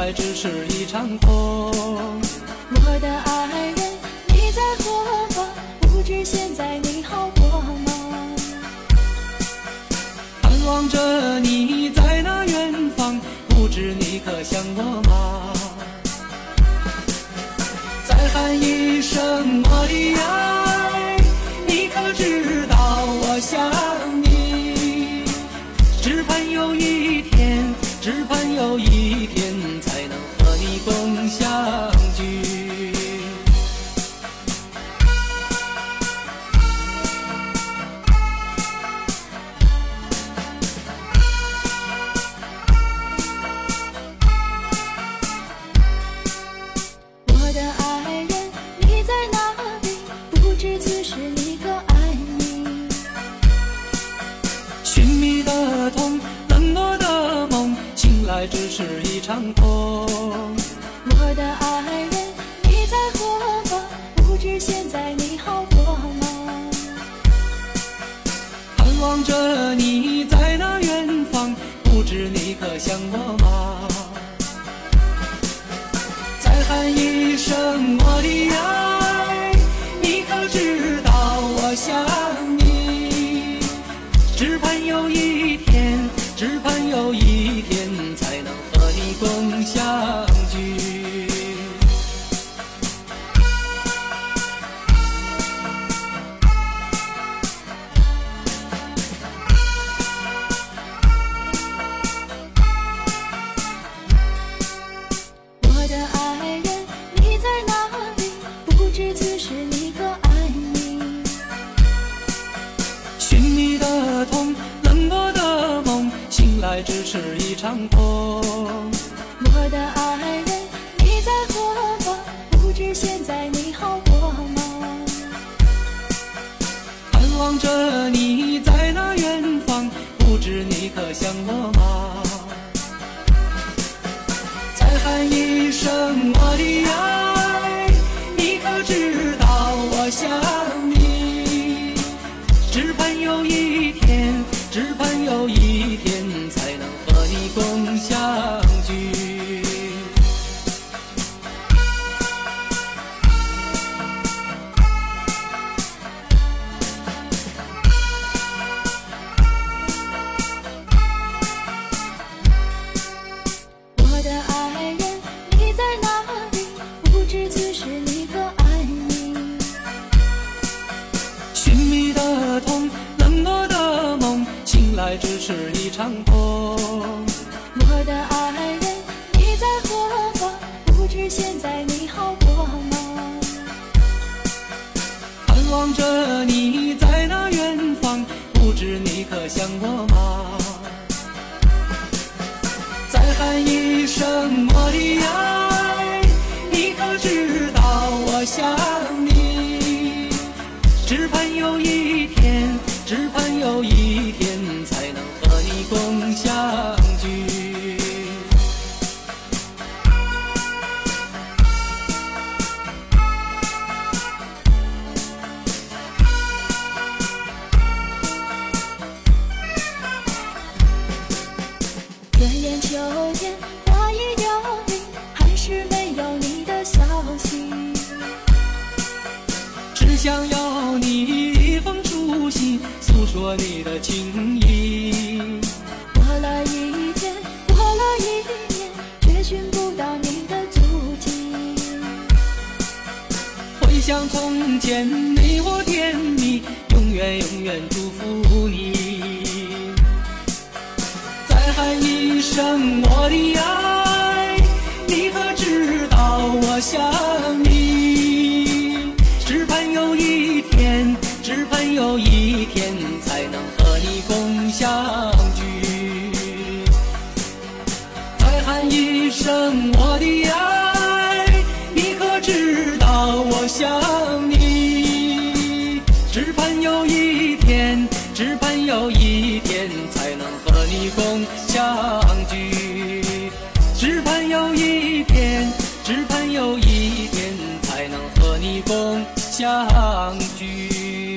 醒来只是一场空。我的爱人，你在何方？不知现在你好过吗？盼望着你在那远方，不知你可想我吗？再喊一声我的爱，你可知道我想你？只盼有一天，只盼有一来只是一场空。我的爱人，你在何方？不知现在你好过吗？盼望着你在那远方，不知你可想我吗？再喊一声我的爱，你可知道我想的爱人，你在哪里？不知此时你可爱你？寻觅的痛，冷落的梦，醒来只是一场空。我的爱人，你在何方？不知现在你好过吗？盼望着你在那远方，不知你可想我是一场空。我的爱人，你在何方？不知现在你好过吗？盼望着你在那远方，不知你可想我吗？再喊一声我的爱，你可知道我想你？只盼有一天，只盼有一天，共相聚。转眼秋天，花已凋零，还是没有你的消息。只想要你一封书信，诉说你的情意。见，你我甜蜜，永远永远祝福你。再喊一声我的爱，你可知道我想你？只盼有一天，只盼有一天，才能和你共相聚。再喊一声我的爱，有一天，才能和你共相聚。只盼有一天，只盼有一天，才能和你共相聚。